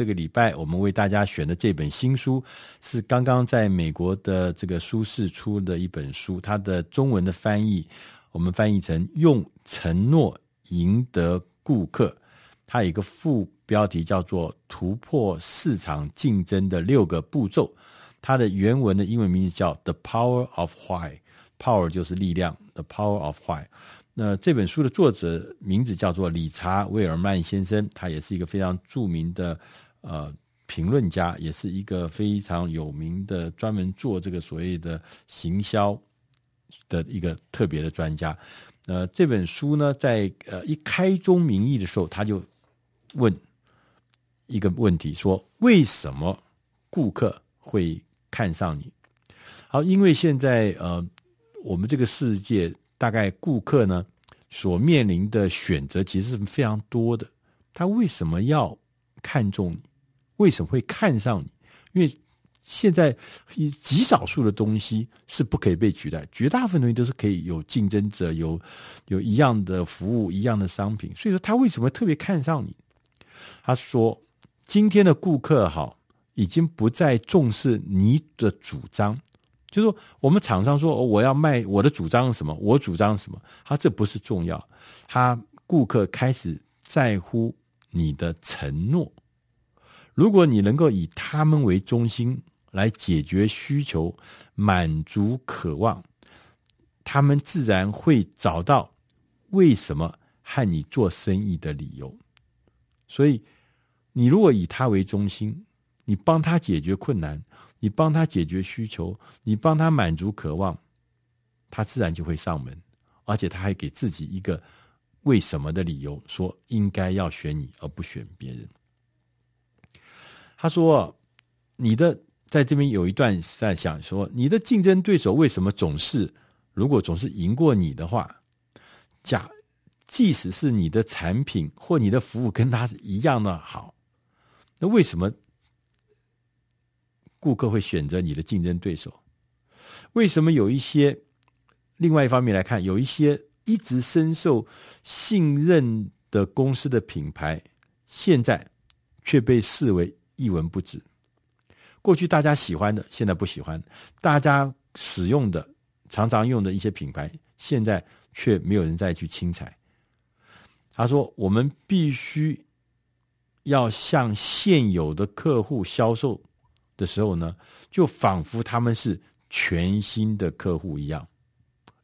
这个礼拜我们为大家选的这本新书是刚刚在美国的这个书市出的一本书，它的中文的翻译我们翻译成“用承诺赢得顾客”，它有一个副标题叫做“突破市场竞争的六个步骤”。它的原文的英文名字叫 “The Power of Why”，Power 就是力量，The Power of Why。那这本书的作者名字叫做理查·威尔曼先生，他也是一个非常著名的呃评论家，也是一个非常有名的专门做这个所谓的行销的一个特别的专家。呃，这本书呢，在呃一开宗明义的时候，他就问一个问题，说为什么顾客会看上你？好，因为现在呃，我们这个世界。大概顾客呢所面临的选择其实是非常多的，他为什么要看中你？为什么会看上你？因为现在极少数的东西是不可以被取代，绝大部分东西都是可以有竞争者，有有一样的服务、一样的商品。所以说，他为什么特别看上你？他说，今天的顾客哈已经不再重视你的主张。就是说，我们厂商说我要卖我的主张是什么，我主张什么，他这不是重要，他顾客开始在乎你的承诺。如果你能够以他们为中心来解决需求、满足渴望，他们自然会找到为什么和你做生意的理由。所以，你如果以他为中心，你帮他解决困难。你帮他解决需求，你帮他满足渴望，他自然就会上门，而且他还给自己一个为什么的理由，说应该要选你而不选别人。他说：“你的在这边有一段在想说，你的竞争对手为什么总是如果总是赢过你的话，假即使是你的产品或你的服务跟他是一样的好，那为什么？”顾客会选择你的竞争对手，为什么有一些？另外一方面来看，有一些一直深受信任的公司的品牌，现在却被视为一文不值。过去大家喜欢的，现在不喜欢；大家使用的、常常用的一些品牌，现在却没有人再去清采。他说：“我们必须要向现有的客户销售。”的时候呢，就仿佛他们是全新的客户一样，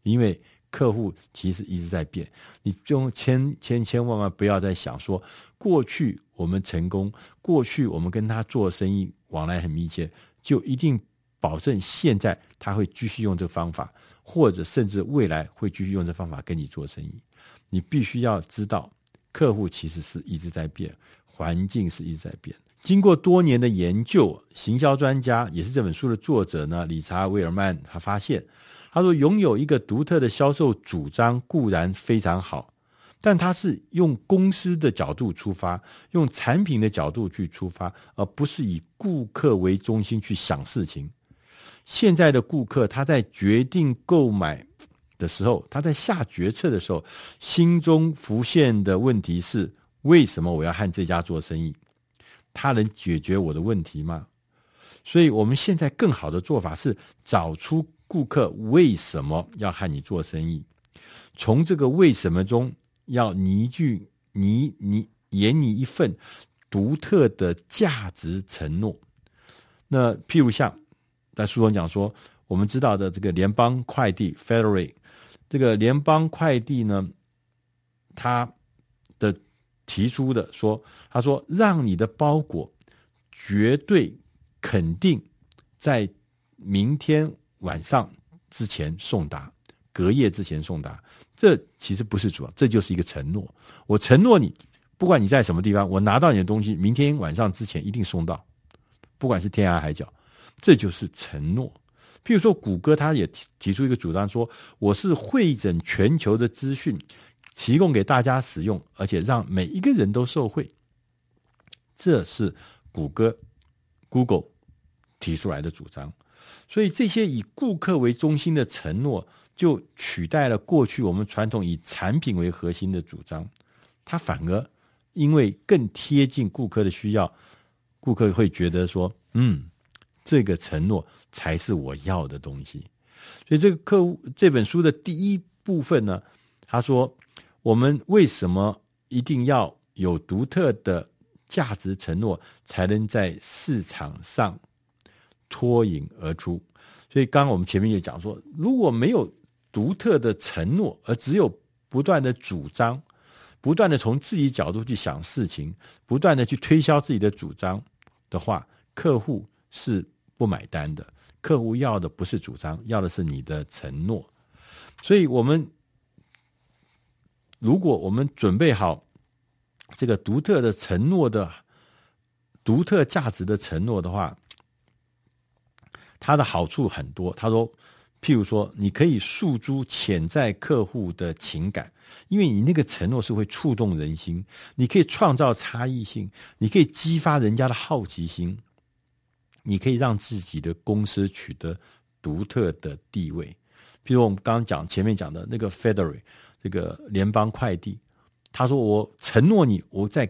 因为客户其实一直在变。你就千千千万万不要再想说，过去我们成功，过去我们跟他做生意往来很密切，就一定保证现在他会继续用这个方法，或者甚至未来会继续用这方法跟你做生意。你必须要知道，客户其实是一直在变，环境是一直在变。经过多年的研究，行销专家也是这本书的作者呢，理查·威尔曼，他发现，他说，拥有一个独特的销售主张固然非常好，但他是用公司的角度出发，用产品的角度去出发，而不是以顾客为中心去想事情。现在的顾客，他在决定购买的时候，他在下决策的时候，心中浮现的问题是：为什么我要和这家做生意？他能解决我的问题吗？所以，我们现在更好的做法是找出顾客为什么要和你做生意，从这个为什么中要拟具你你演你一份独特的价值承诺。那譬如像在书中讲说，我们知道的这个联邦快递 （FedEx），这个联邦快递呢，它的。提出的说，他说让你的包裹绝对肯定在明天晚上之前送达，隔夜之前送达。这其实不是主要，这就是一个承诺。我承诺你，不管你在什么地方，我拿到你的东西，明天晚上之前一定送到，不管是天涯海角，这就是承诺。譬如说，谷歌他也提提出一个主张说，我是汇整全球的资讯。提供给大家使用，而且让每一个人都受惠，这是谷歌 Google 提出来的主张。所以，这些以顾客为中心的承诺，就取代了过去我们传统以产品为核心的主张。它反而因为更贴近顾客的需要，顾客会觉得说，嗯，这个承诺才是我要的东西。所以这个客户这本书的第一部分呢，他说，我们为什么一定要有独特的价值承诺，才能在市场上脱颖而出？所以刚刚我们前面也讲说，如果没有独特的承诺，而只有不断的主张，不断的从自己角度去想事情，不断的去推销自己的主张的话，客户是不买单的。客户要的不是主张，要的是你的承诺。所以，我们如果我们准备好这个独特的承诺的独特价值的承诺的话，它的好处很多。他说。譬如说，你可以诉诸潜在客户的情感，因为你那个承诺是会触动人心。你可以创造差异性，你可以激发人家的好奇心，你可以让自己的公司取得独特的地位。譬如我们刚刚讲前面讲的那个 FedEx 这个联邦快递，他说：“我承诺你，我在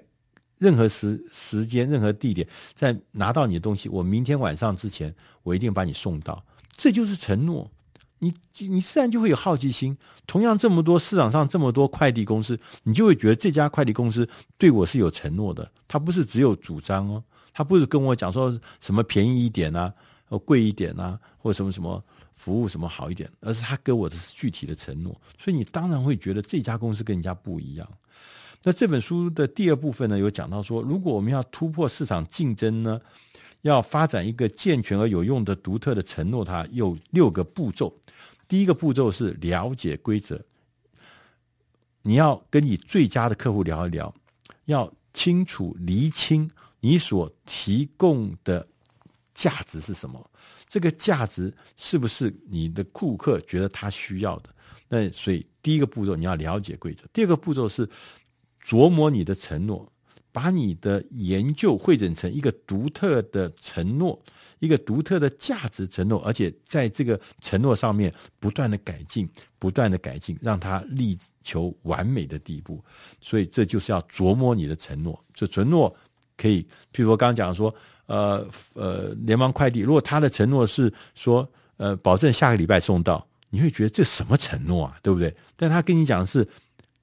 任何时时间、任何地点，在拿到你的东西，我明天晚上之前，我一定把你送到。”这就是承诺。你你自然就会有好奇心。同样，这么多市场上这么多快递公司，你就会觉得这家快递公司对我是有承诺的。他不是只有主张哦，他不是跟我讲说什么便宜一点啊，呃贵一点啊，或什么什么服务什么好一点，而是他给我的是具体的承诺。所以你当然会觉得这家公司跟人家不一样。那这本书的第二部分呢，有讲到说，如果我们要突破市场竞争呢，要发展一个健全而有用的独特的承诺，它有六个步骤。第一个步骤是了解规则，你要跟你最佳的客户聊一聊，要清楚厘清你所提供的价值是什么，这个价值是不是你的顾客觉得他需要的？那所以第一个步骤你要了解规则，第二个步骤是琢磨你的承诺。把你的研究汇整成一个独特的承诺，一个独特的价值承诺，而且在这个承诺上面不断的改进，不断的改进，让它力求完美的地步。所以这就是要琢磨你的承诺。这承诺可以，譬如我刚刚讲说，呃呃，联邦快递，如果他的承诺是说，呃，保证下个礼拜送到，你会觉得这什么承诺啊，对不对？但他跟你讲的是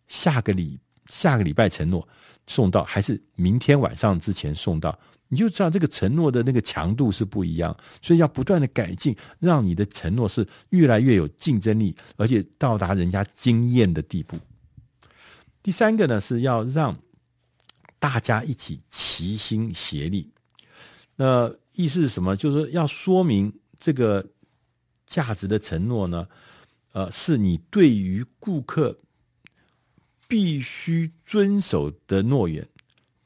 下个礼下个礼拜承诺。送到还是明天晚上之前送到，你就知道这个承诺的那个强度是不一样，所以要不断的改进，让你的承诺是越来越有竞争力，而且到达人家惊艳的地步。第三个呢，是要让大家一起齐心协力。那意思是什么？就是要说明这个价值的承诺呢，呃，是你对于顾客。必须遵守的诺言，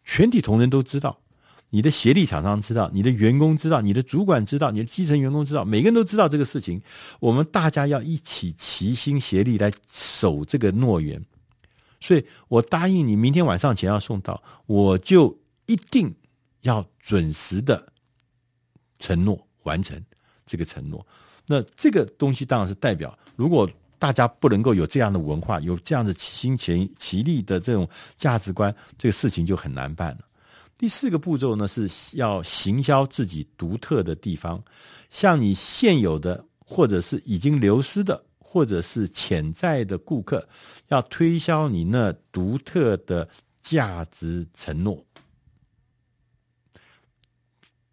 全体同仁都知道，你的协力厂商知道，你的员工知道，你的主管知道，你的基层员工知道，每个人都知道这个事情。我们大家要一起齐心协力来守这个诺言。所以我答应你，明天晚上前要送到，我就一定要准时的承诺完成这个承诺。那这个东西当然是代表，如果。大家不能够有这样的文化，有这样的齐心齐力的这种价值观，这个事情就很难办了。第四个步骤呢，是要行销自己独特的地方，向你现有的或者是已经流失的或者是潜在的顾客，要推销你那独特的价值承诺。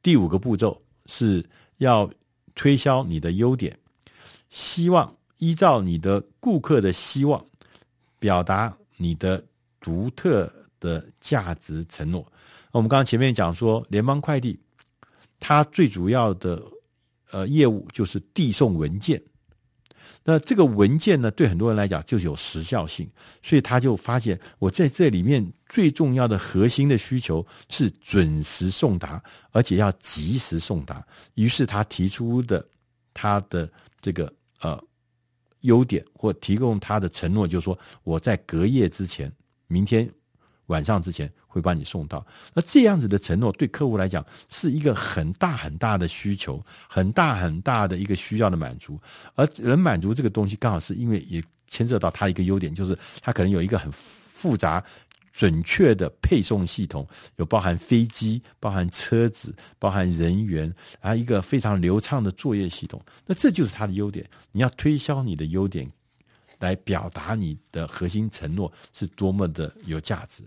第五个步骤是要推销你的优点，希望。依照你的顾客的希望，表达你的独特的价值承诺。我们刚刚前面讲说，联邦快递它最主要的呃业务就是递送文件。那这个文件呢，对很多人来讲就是有时效性，所以他就发现我在这里面最重要的核心的需求是准时送达，而且要及时送达。于是他提出的他的这个呃。优点或提供他的承诺，就是说我在隔夜之前，明天晚上之前会把你送到。那这样子的承诺对客户来讲是一个很大很大的需求，很大很大的一个需要的满足。而能满足这个东西，刚好是因为也牵涉到他一个优点，就是他可能有一个很复杂、准确的配送系统，有包含飞机、包含车子、包含人员，啊，一个非常流畅的作业系统。那这就是它的优点。你要推销你的优点，来表达你的核心承诺是多么的有价值。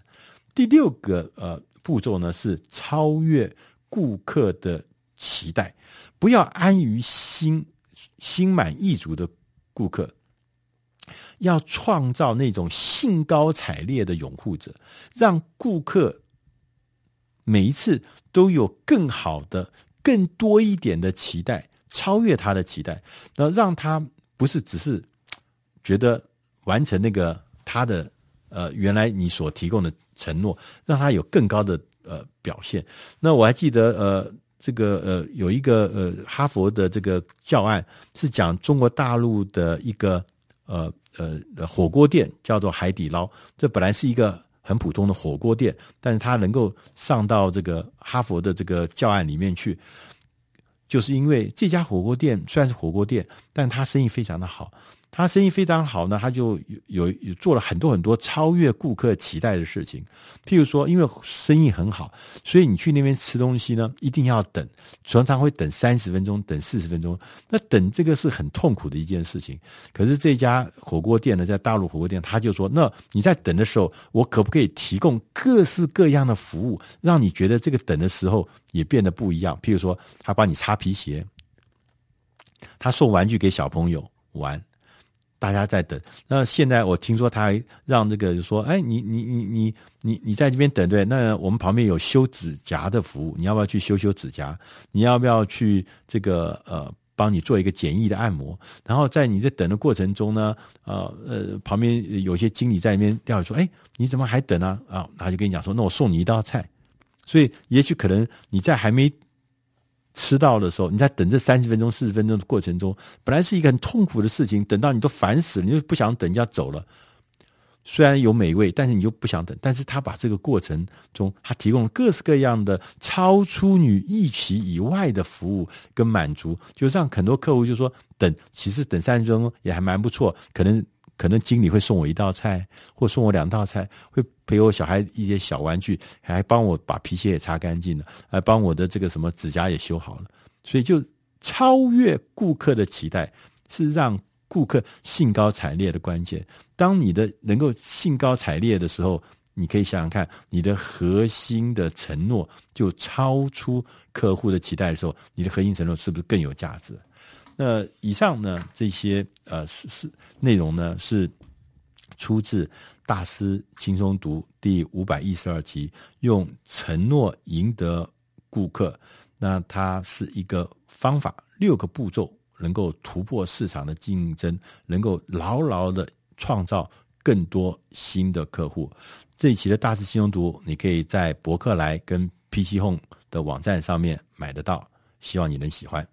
第六个呃步骤呢，是超越顾客的期待，不要安于心心满意足的顾客。要创造那种兴高采烈的拥护者，让顾客每一次都有更好的、更多一点的期待，超越他的期待，那让他不是只是觉得完成那个他的呃原来你所提供的承诺，让他有更高的呃表现。那我还记得呃这个呃有一个呃哈佛的这个教案是讲中国大陆的一个呃。呃，火锅店叫做海底捞，这本来是一个很普通的火锅店，但是它能够上到这个哈佛的这个教案里面去，就是因为这家火锅店虽然是火锅店，但它生意非常的好。他生意非常好呢，他就有有做了很多很多超越顾客期待的事情。譬如说，因为生意很好，所以你去那边吃东西呢，一定要等，常常会等三十分钟，等四十分钟。那等这个是很痛苦的一件事情。可是这家火锅店呢，在大陆火锅店，他就说：那你在等的时候，我可不可以提供各式各样的服务，让你觉得这个等的时候也变得不一样？譬如说，他帮你擦皮鞋，他送玩具给小朋友玩。大家在等，那现在我听说他还让这个说，哎，你你你你你你在这边等对？那我们旁边有修指甲的服务，你要不要去修修指甲？你要不要去这个呃，帮你做一个简易的按摩？然后在你在等的过程中呢，呃呃，旁边有些经理在那边调说，哎，你怎么还等呢？啊，他就跟你讲说，那我送你一道菜。所以也许可能你在还没。吃到的时候，你在等这三十分钟、四十分钟的过程中，本来是一个很痛苦的事情，等到你都烦死了，你就不想等，就要走了。虽然有美味，但是你就不想等。但是他把这个过程中，他提供了各式各样的超出你预期以外的服务跟满足，就让很多客户就说等，其实等三十分钟也还蛮不错，可能。可能经理会送我一道菜，或送我两道菜，会陪我小孩一些小玩具，还帮我把皮鞋也擦干净了，还帮我的这个什么指甲也修好了。所以，就超越顾客的期待，是让顾客兴高采烈的关键。当你的能够兴高采烈的时候，你可以想想看，你的核心的承诺就超出客户的期待的时候，你的核心承诺是不是更有价值？那以上呢，这些呃是是内容呢，是出自大师轻松读第五百一十二集，用承诺赢得顾客。那它是一个方法，六个步骤，能够突破市场的竞争，能够牢牢的创造更多新的客户。这一期的大师轻松读，你可以在博客来跟 PC Home 的网站上面买得到，希望你能喜欢。